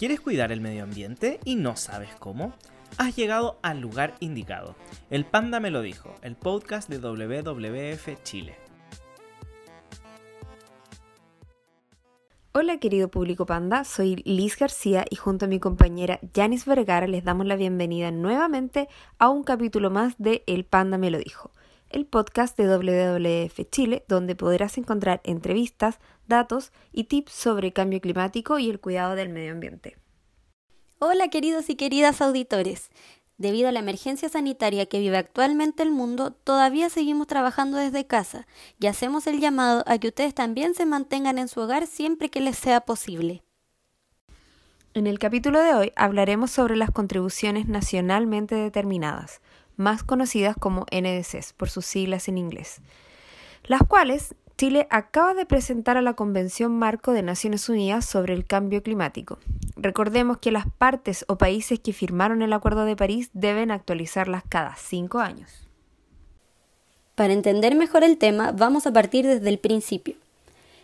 ¿Quieres cuidar el medio ambiente y no sabes cómo? Has llegado al lugar indicado. El Panda me lo dijo, el podcast de WWF Chile. Hola querido público panda, soy Liz García y junto a mi compañera Janice Vergara les damos la bienvenida nuevamente a un capítulo más de El Panda me lo dijo, el podcast de WWF Chile donde podrás encontrar entrevistas, datos y tips sobre cambio climático y el cuidado del medio ambiente. Hola queridos y queridas auditores. Debido a la emergencia sanitaria que vive actualmente el mundo, todavía seguimos trabajando desde casa y hacemos el llamado a que ustedes también se mantengan en su hogar siempre que les sea posible. En el capítulo de hoy hablaremos sobre las contribuciones nacionalmente determinadas, más conocidas como NDCs por sus siglas en inglés, las cuales Chile acaba de presentar a la Convención Marco de Naciones Unidas sobre el Cambio Climático. Recordemos que las partes o países que firmaron el Acuerdo de París deben actualizarlas cada cinco años. Para entender mejor el tema, vamos a partir desde el principio.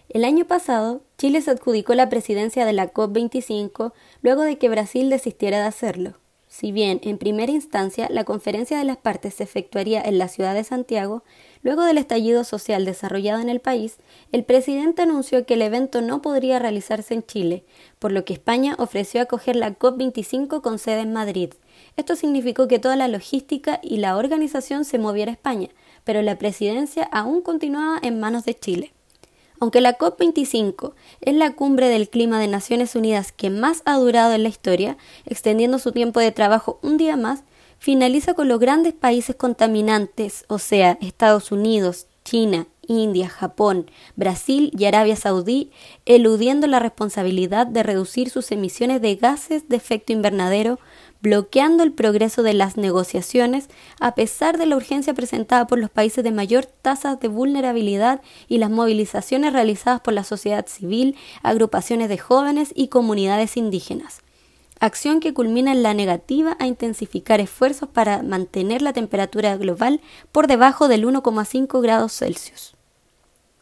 El año pasado, Chile se adjudicó la presidencia de la COP25 luego de que Brasil desistiera de hacerlo. Si bien, en primera instancia, la conferencia de las partes se efectuaría en la ciudad de Santiago, luego del estallido social desarrollado en el país, el presidente anunció que el evento no podría realizarse en Chile, por lo que España ofreció acoger la COP25 con sede en Madrid. Esto significó que toda la logística y la organización se moviera a España, pero la presidencia aún continuaba en manos de Chile. Aunque la COP25 es la cumbre del clima de Naciones Unidas que más ha durado en la historia, extendiendo su tiempo de trabajo un día más, finaliza con los grandes países contaminantes, o sea, Estados Unidos, China, India, Japón, Brasil y Arabia Saudí, eludiendo la responsabilidad de reducir sus emisiones de gases de efecto invernadero bloqueando el progreso de las negociaciones a pesar de la urgencia presentada por los países de mayor tasa de vulnerabilidad y las movilizaciones realizadas por la sociedad civil, agrupaciones de jóvenes y comunidades indígenas. Acción que culmina en la negativa a intensificar esfuerzos para mantener la temperatura global por debajo del 1,5 grados Celsius.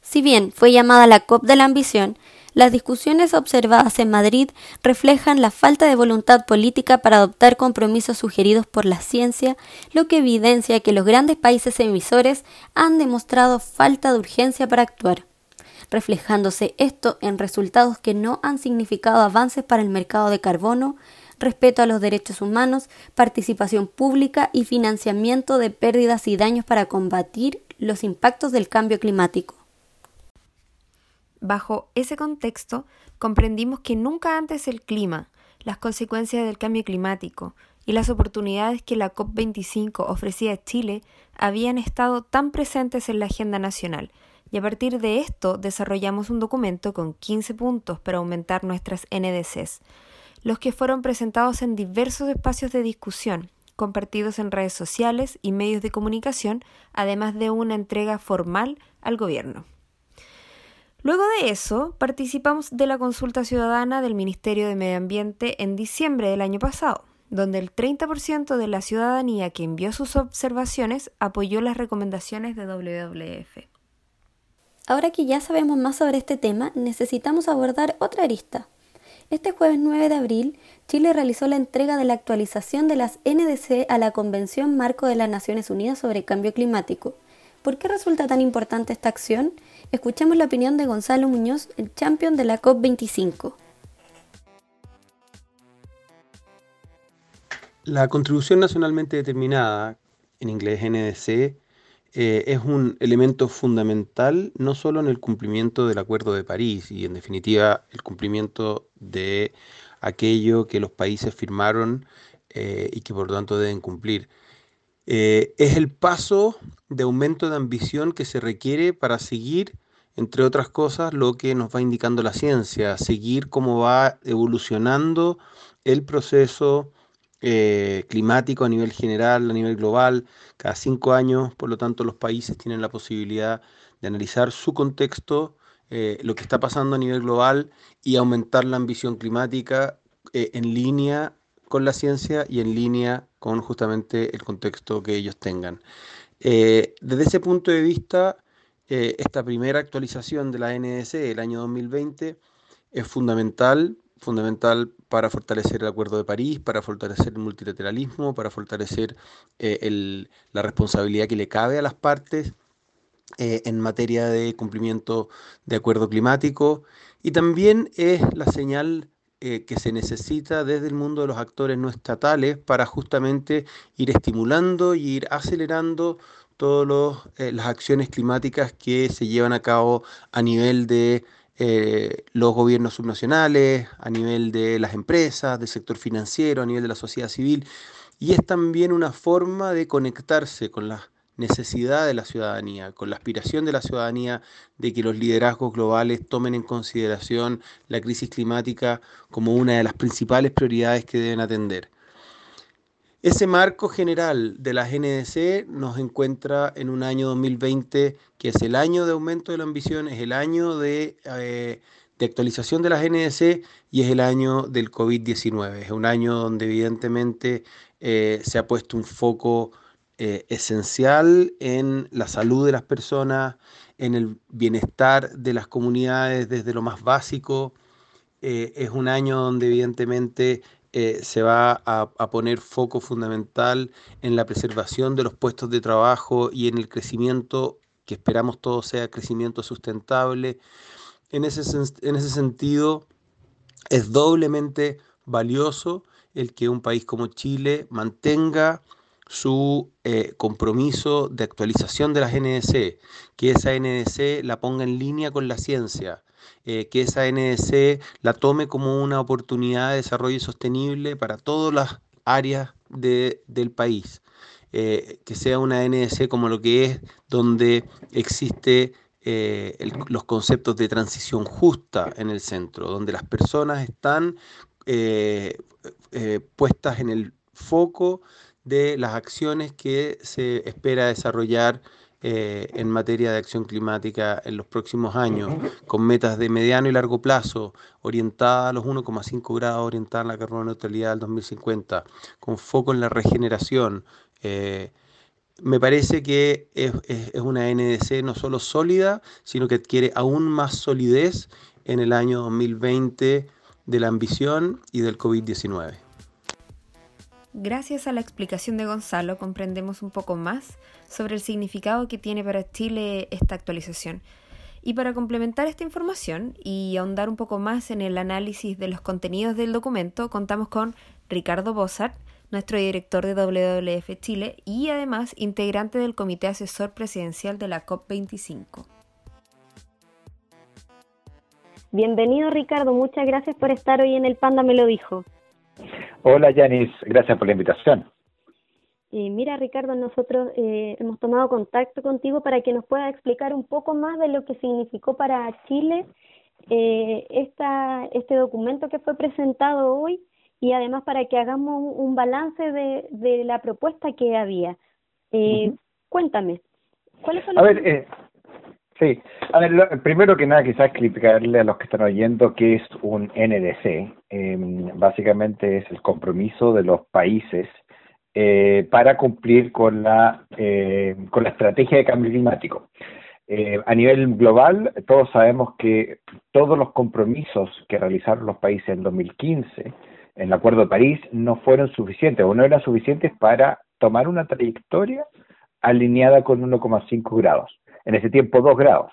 Si bien fue llamada la COP de la ambición, las discusiones observadas en Madrid reflejan la falta de voluntad política para adoptar compromisos sugeridos por la ciencia, lo que evidencia que los grandes países emisores han demostrado falta de urgencia para actuar reflejándose esto en resultados que no han significado avances para el mercado de carbono, respeto a los derechos humanos, participación pública y financiamiento de pérdidas y daños para combatir los impactos del cambio climático. Bajo ese contexto, comprendimos que nunca antes el clima, las consecuencias del cambio climático y las oportunidades que la COP25 ofrecía a Chile habían estado tan presentes en la agenda nacional, y a partir de esto desarrollamos un documento con 15 puntos para aumentar nuestras NDCs, los que fueron presentados en diversos espacios de discusión, compartidos en redes sociales y medios de comunicación, además de una entrega formal al gobierno. Luego de eso, participamos de la consulta ciudadana del Ministerio de Medio Ambiente en diciembre del año pasado, donde el 30% de la ciudadanía que envió sus observaciones apoyó las recomendaciones de WWF. Ahora que ya sabemos más sobre este tema, necesitamos abordar otra arista. Este jueves 9 de abril, Chile realizó la entrega de la actualización de las NDC a la Convención Marco de las Naciones Unidas sobre Cambio Climático. ¿Por qué resulta tan importante esta acción? Escuchemos la opinión de Gonzalo Muñoz, el champion de la COP25. La contribución nacionalmente determinada, en inglés NDC, eh, es un elemento fundamental no solo en el cumplimiento del Acuerdo de París y en definitiva el cumplimiento de aquello que los países firmaron eh, y que por lo tanto deben cumplir, eh, es el paso de aumento de ambición que se requiere para seguir, entre otras cosas, lo que nos va indicando la ciencia, seguir cómo va evolucionando el proceso eh, climático a nivel general, a nivel global. Cada cinco años, por lo tanto, los países tienen la posibilidad de analizar su contexto, eh, lo que está pasando a nivel global y aumentar la ambición climática en línea con la ciencia y en línea con justamente el contexto que ellos tengan. Eh, desde ese punto de vista, eh, esta primera actualización de la NDC del año 2020 es fundamental fundamental para fortalecer el Acuerdo de París, para fortalecer el multilateralismo, para fortalecer eh, la responsabilidad que le cabe a las partes eh, en materia de cumplimiento de acuerdo climático. Y también es la señal que se necesita desde el mundo de los actores no estatales para justamente ir estimulando y ir acelerando todas las acciones climáticas que se llevan a cabo a nivel de eh, los gobiernos subnacionales, a nivel de las empresas, del sector financiero, a nivel de la sociedad civil, y es también una forma de conectarse con la necesidad de la ciudadanía, con la aspiración de la ciudadanía de que los liderazgos globales tomen en consideración la crisis climática como una de las principales prioridades que deben atender. Ese marco general de la GNDC nos encuentra en un año 2020 que es el año de aumento de la ambición, es el año de, eh, actualización de la GNDC y es el año del COVID-19. Es un año donde evidentemente eh, se ha puesto un foco eh, esencial en la salud de las personas, en el bienestar de las comunidades desde lo más básico. es un año donde evidentemente eh, se va a, poner foco fundamental en la preservación de los puestos de trabajo y en el crecimiento, que esperamos todo sea crecimiento sustentable. En ese, en ese sentido, es doblemente valioso el que un país como Chile mantenga su eh, compromiso de actualización de la NDC, que esa NDC la ponga en línea con la ciencia, eh, que esa NDC la tome como una oportunidad de desarrollo sostenible para todas las áreas del país. Eh, que sea una NDC como lo que es, donde existe eh, los conceptos de transición justa en el centro, donde las personas están puestas en el foco de las acciones que se espera desarrollar eh, en materia de acción climática en los próximos años, con metas de mediano y largo plazo, orientadas a los 1,5 grados, orientadas a la carbono neutralidad del 2050, con foco en la regeneración. Eh, me parece que es, es, una NDC no solo sólida, sino que adquiere aún más solidez en el año 2020 de la ambición y del COVID-19. Gracias a la explicación de Gonzalo comprendemos un poco más sobre el significado que tiene para Chile esta actualización. Y para complementar esta información y ahondar un poco más en el análisis de los contenidos del documento, contamos con Ricardo Bossart, nuestro director de WWF Chile y además integrante del Comité Asesor Presidencial de la COP25. Bienvenido Ricardo, muchas gracias por estar hoy en el Panda Me lo dijo. Hola Yanis, gracias por la invitación. mira Ricardo, nosotros eh, hemos tomado contacto contigo para que nos pueda explicar un poco más de lo que significó para Chile eh, esta, este documento que fue presentado hoy y además para que hagamos un, balance de, de, la propuesta que había. Eh, Cuéntame, ¿cuáles son los... A ver, eh, Sí, a ver, primero que nada quizás explicarle a los que están oyendo qué es un NDC. Em, básicamente es el compromiso de los países eh, para cumplir con la, eh, con la estrategia de cambio climático. Eh, a nivel global, todos sabemos que todos los compromisos que realizaron los países en 2015 en el Acuerdo de París no fueron suficientes o no eran suficientes para tomar una trayectoria alineada con 1,5 grados en ese tiempo 2 grados.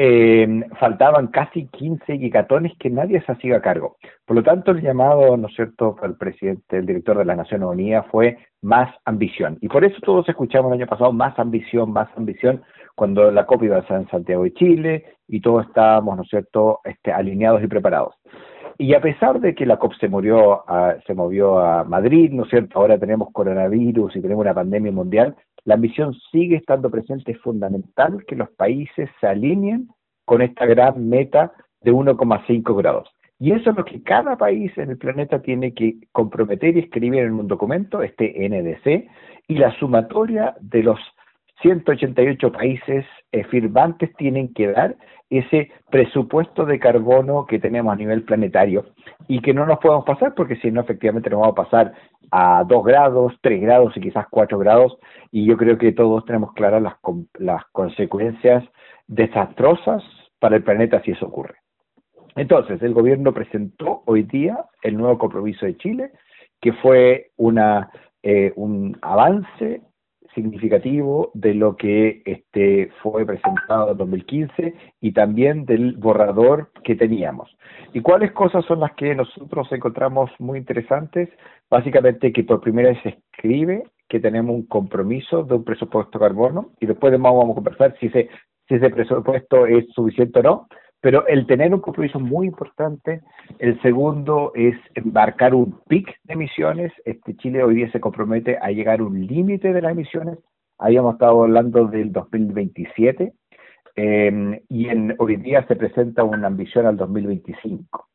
Eh, faltaban casi 15 gigatones que se hacía cargo. Por lo tanto, el llamado, ¿no es cierto?, al presidente, el director de la Naciones Unidas fue más ambición. Y por eso todos escuchamos el año pasado más ambición, más ambición, cuando la COP iba a ser en Santiago de Chile y todos estábamos, ¿no es cierto?, este, alineados y preparados. Y a pesar de que la COP se, murió se movió a Madrid, ¿no es cierto?, ahora tenemos coronavirus y tenemos una pandemia mundial, la ambición sigue estando presente. Es fundamental que los países se alineen con esta gran meta de 1,5 grados. Y eso es lo que cada país en el planeta tiene que comprometer y escribir en un documento, este NDC, y la sumatoria de los 188 países eh, firmantes tienen que dar ese presupuesto de carbono que tenemos a nivel planetario y que no nos podemos pasar porque si no efectivamente nos vamos a pasar a 2 grados, 3 grados y quizás 4 grados y yo creo que todos tenemos claras las, las consecuencias desastrosas para el planeta si eso ocurre. Entonces, el gobierno presentó hoy día el nuevo compromiso de Chile, que fue una, eh, un avance significativo de lo que este, fue presentado en 2015 y también del borrador que teníamos. ¿Y cuáles cosas son las que nosotros encontramos muy interesantes? Básicamente que por primera vez se escribe que tenemos un compromiso de un presupuesto carbono y después de más vamos a conversar si ese, si ese presupuesto es suficiente o no, pero el tener un compromiso muy importante. El segundo es embarcar un pic de emisiones. Este Chile hoy día se compromete a llegar a un límite de las emisiones. Habíamos estado hablando del 2027 eh, y en, hoy día se presenta una ambición al 2025.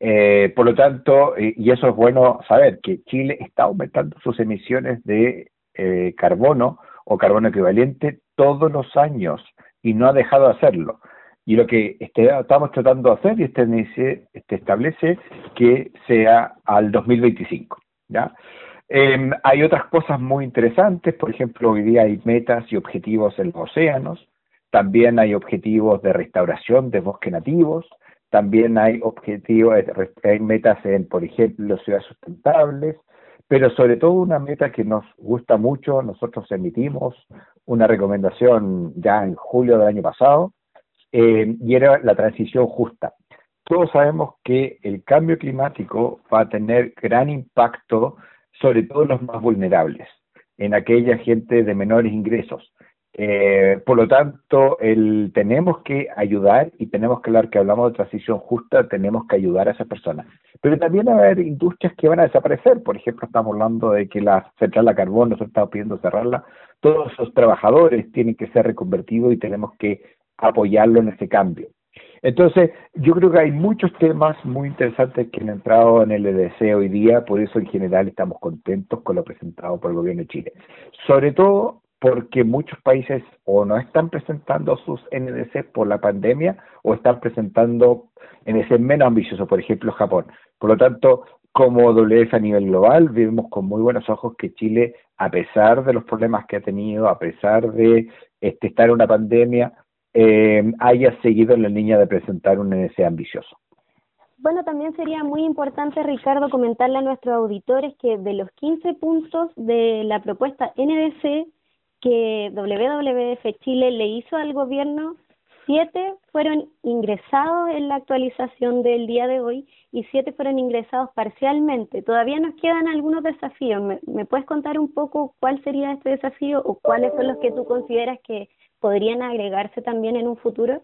Eh, por lo tanto, eh, y eso es bueno saber, que Chile está aumentando sus emisiones de eh, carbono o carbono equivalente todos los años y no ha dejado de hacerlo. Y lo que este, estamos tratando de hacer y este, este establece que sea al 2025. ¿ya? Em, hay otras cosas muy interesantes, por ejemplo, hoy día hay metas y objetivos en los océanos, también hay objetivos de restauración de bosques nativos, también hay objetivos, hay metas en, por ejemplo, ciudades sustentables, pero sobre todo una meta que nos gusta mucho, nosotros emitimos una recomendación ya en julio del año pasado, eh, y era la transición justa. Todos sabemos que el cambio climático va a tener gran impacto sobre todo en los más vulnerables, en aquella gente de menores ingresos. Eh, por lo tanto, el, tenemos que ayudar y tenemos que hablar que hablamos de transición justa, tenemos que ayudar a esas personas. Pero también va a haber industrias que van a desaparecer. Por ejemplo, estamos hablando de que la central de carbón, nosotros estamos pidiendo cerrarla. Todos esos trabajadores tienen que ser reconvertidos y tenemos que apoyarlo en ese cambio. Entonces, yo creo que hay muchos temas muy interesantes que han entrado en el EDC hoy día, por eso en general estamos contentos con lo presentado por el gobierno de Chile. Sobre todo porque muchos países o no están presentando sus NDC por la pandemia o están presentando NDC menos ambiciosos, por ejemplo Japón. Por lo tanto, como WF a nivel global, vemos con muy buenos ojos que Chile, a pesar de los problemas que ha tenido, a pesar de este, estar en una pandemia, eh, haya seguido la línea de presentar un NDC ambicioso. Bueno, también sería muy importante, Ricardo, comentarle a nuestros auditores que de los 15 puntos de la propuesta NDC que WWF Chile le hizo al gobierno, siete fueron ingresados en la actualización del día de hoy y siete fueron ingresados parcialmente. Todavía nos quedan algunos desafíos. ¿Me, ¿Me, puedes contar un poco cuál sería este desafío o cuáles son los que tú consideras que podrían agregarse también en un futuro?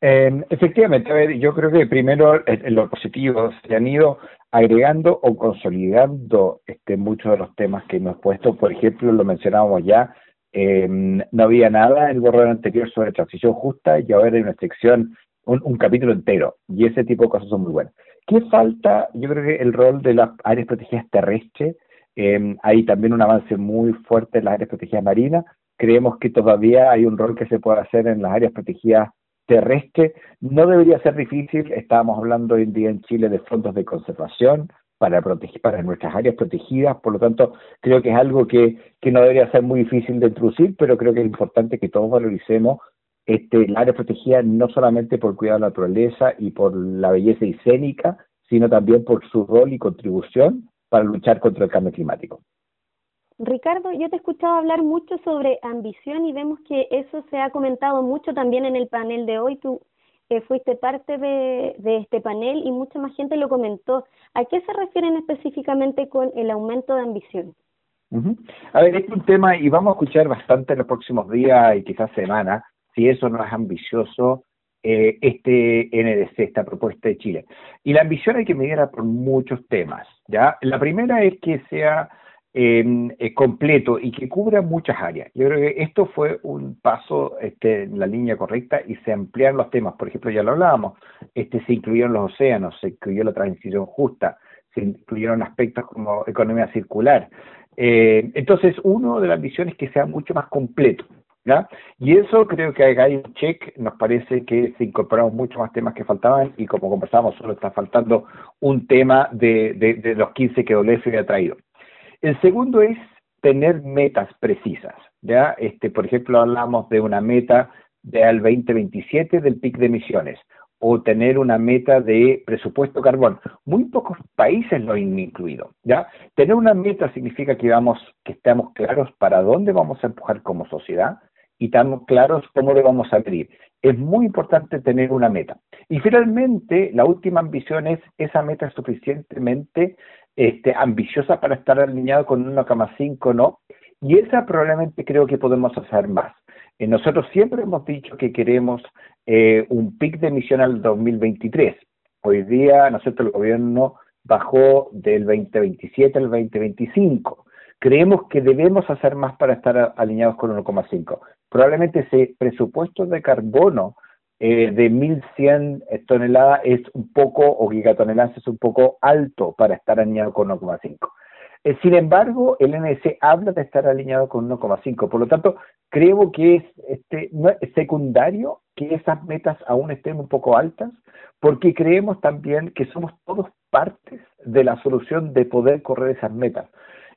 Eh, efectivamente, a ver, yo creo que primero en los positivos se han ido agregando o consolidando este, muchos de los temas que hemos puesto. Por ejemplo, lo mencionábamos ya, eh, no había nada en el borrador anterior sobre transición justa y ahora hay una sección, un, capítulo entero, y ese tipo de cosas son muy buenas. ¿Qué falta? Yo creo que el rol de las áreas protegidas terrestres, eh, hay también un avance muy fuerte en las áreas protegidas marinas, creemos que todavía hay un rol que se puede hacer en las áreas protegidas terrestres. No debería ser difícil, estábamos hablando hoy en día en Chile de fondos de conservación para proteger para nuestras áreas protegidas, por lo tanto, creo que es algo que, no debería ser muy difícil de introducir, pero creo que es importante que todos valoricemos este, área protegida no solamente por cuidar la naturaleza y por la belleza escénica, sino también por su rol y contribución para luchar contra el cambio climático. Ricardo, yo te he escuchado hablar mucho sobre ambición y vemos que eso se ha comentado mucho también en el panel de hoy. Tú eh, fuiste parte de, este panel y mucha más gente lo comentó. ¿A qué se refieren específicamente con el aumento de ambición? A ver, es un tema y vamos a escuchar bastante en los próximos días y quizás semanas si eso no es ambicioso eh, este NDC, esta propuesta de Chile. Y la ambición hay que medirla por muchos temas. ¿ya? La primera es que sea eh, completo y que cubra muchas áreas. Yo creo que esto fue un paso este, en la línea correcta y se ampliaron los temas. Por ejemplo, ya lo hablábamos, este, se incluyeron los océanos, se incluyó la transición justa, se incluyeron aspectos como economía circular. Eh, entonces, uno de las ambiciones es que sea mucho más completo. ¿ya? Y eso creo que hay un check, nos parece que se incorporaron muchos más temas que faltaban y como conversamos, solo está faltando un tema de, de, de los 15 que WF había traído. El segundo es tener metas precisas, ¿ya? Este, por ejemplo, hablamos de una meta de al 2027 del PIC de emisiones. o tener una meta de presupuesto carbón. Muy pocos países lo han incluido, ¿ya? Tener una meta significa que vamos, que estamos claros para dónde vamos a empujar como sociedad y estamos claros cómo lo vamos a medir. Es muy importante tener una meta. Y finalmente, la última ambición es esa meta suficientemente este, ambiciosa para estar alineado con 1,5, ¿no? Y esa probablemente creo que podemos hacer más. Eh, nosotros siempre hemos dicho que queremos eh, un pic de emisión al 2023. Hoy día, ¿no el gobierno bajó del 2027 al 2025. Creemos que debemos hacer más para estar alineados con 1,5. Probablemente ese presupuesto de carbono eh, de 1.100 toneladas es un poco, o gigatoneladas es un poco alto para estar alineado con 1,5. Eh, sin embargo, el NDC habla de estar alineado con 1,5. Por lo tanto, creo que es, este, secundario que esas metas aún estén un poco altas, porque creemos también que somos todos partes de la solución de poder correr esas metas.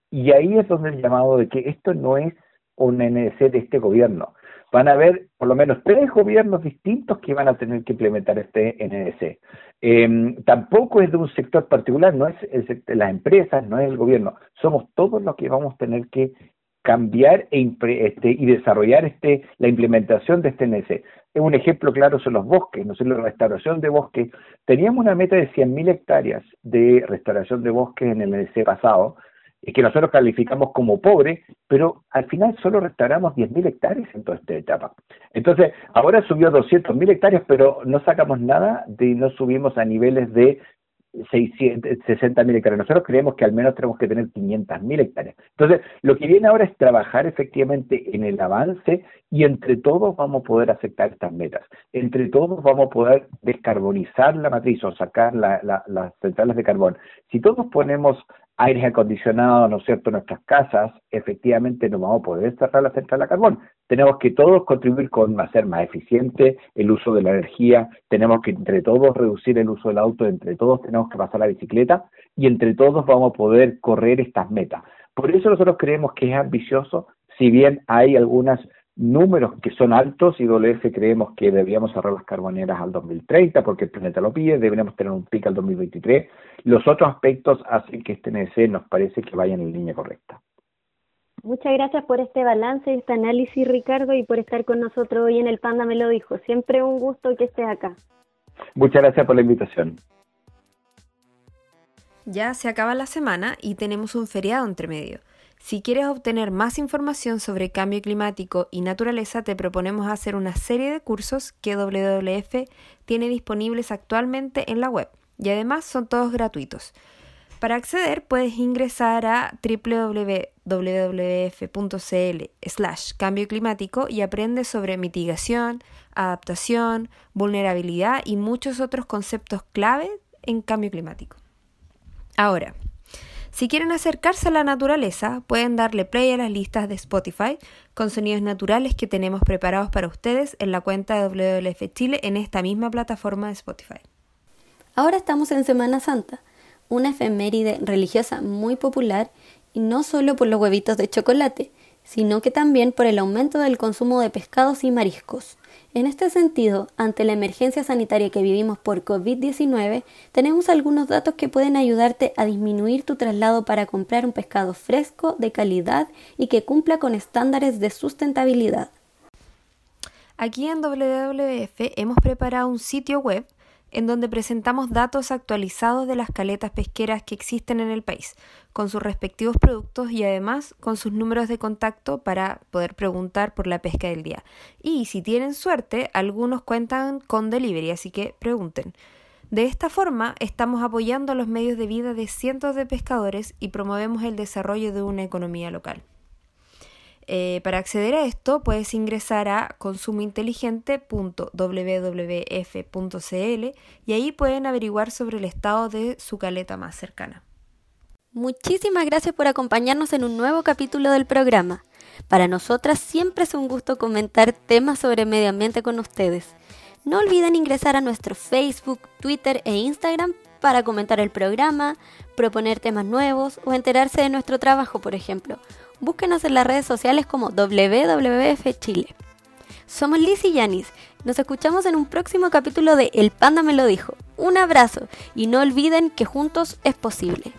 Y ahí es donde el llamado de que esto no es un NDC de este gobierno. Van a haber por lo menos tres gobiernos distintos que van a tener que implementar este NDC. Em, tampoco es de un sector particular, no es las empresas, no es el gobierno, somos todos los que vamos a tener que cambiar e este, y desarrollar este, la implementación de este NDC. Un ejemplo claro son los bosques, no sé, la restauración de bosques. Teníamos una meta de 100.000 hectáreas de restauración de bosques en el NDC pasado, que nosotros calificamos como pobre, pero al final solo restauramos 10.000 hectáreas en toda esta etapa. Entonces, ahora subió a 200.000 hectáreas, pero no sacamos nada de no subimos a niveles de 60.000 hectáreas. Nosotros creemos que al menos tenemos que tener 500.000 hectáreas. Entonces, lo que viene ahora es trabajar efectivamente en el avance y entre todos vamos a poder aceptar estas metas. Entre todos vamos a poder descarbonizar la matriz o sacar las centrales de carbón. Si todos ponemos aires acondicionados, ¿no es cierto?, en nuestras casas, efectivamente no vamos a poder cerrar la central a carbón. Tenemos que todos contribuir con hacer más eficiente el uso de la energía, tenemos que entre todos reducir el uso del auto, entre todos tenemos que pasar la bicicleta y entre todos vamos a poder correr estas metas. Por eso nosotros creemos que es ambicioso, si bien hay algunas números que son altos y WF creemos que deberíamos cerrar las carboneras al 2030 porque el planeta lo pide, deberíamos tener un pico al 2023. Los otros aspectos hacen que este NC nos parece que vaya en línea correcta. Muchas gracias por este balance y este análisis, Ricardo, y por estar con nosotros hoy en el Panda Me lo dijo. Siempre un gusto que estés acá. Muchas gracias por la invitación. Ya se acaba la semana y tenemos un feriado entre medio. Si quieres obtener más información sobre cambio climático y naturaleza, te proponemos hacer una serie de cursos que WWF tiene disponibles actualmente en la web y además son todos gratuitos. Para acceder puedes ingresar a www.wwf.cl slash cambio climático y aprende sobre mitigación, adaptación, vulnerabilidad y muchos otros conceptos clave en cambio climático. Ahora, si quieren acercarse a la naturaleza, pueden darle play a las listas de Spotify con sonidos naturales que tenemos preparados para ustedes en la cuenta de WWF Chile en esta misma plataforma de Spotify. Ahora estamos en Semana Santa, una efeméride religiosa muy popular y no solo por los huevitos de chocolate, sino que también por el aumento del consumo de pescados y mariscos. En este sentido, ante la emergencia sanitaria que vivimos por COVID-19, tenemos algunos datos que pueden ayudarte a disminuir tu traslado para comprar un pescado fresco, de calidad y que cumpla con estándares de sustentabilidad. Aquí en WWF hemos preparado un sitio web en donde presentamos datos actualizados de las caletas pesqueras que existen en el país, con sus respectivos productos y además con sus números de contacto para poder preguntar por la pesca del día. Y si tienen suerte, algunos cuentan con delivery, así que pregunten. De esta forma, estamos apoyando los medios de vida de cientos de pescadores y promovemos el desarrollo de una economía local. Eh, para acceder a esto puedes ingresar a consumointeligente.wwf.cl y ahí pueden averiguar sobre el estado de su caleta más cercana. Muchísimas gracias por acompañarnos en un nuevo capítulo del programa. Para nosotras siempre es un gusto comentar temas sobre medio ambiente con ustedes. No olviden ingresar a nuestro Facebook, Twitter e Instagram para comentar el programa, proponer temas nuevos o enterarse de nuestro trabajo, por ejemplo búsquenos en las redes sociales como WWF Chile. Somos Liz y Yanis. Nos escuchamos en un próximo capítulo de El Panda me lo dijo. Un abrazo y no olviden que juntos es posible.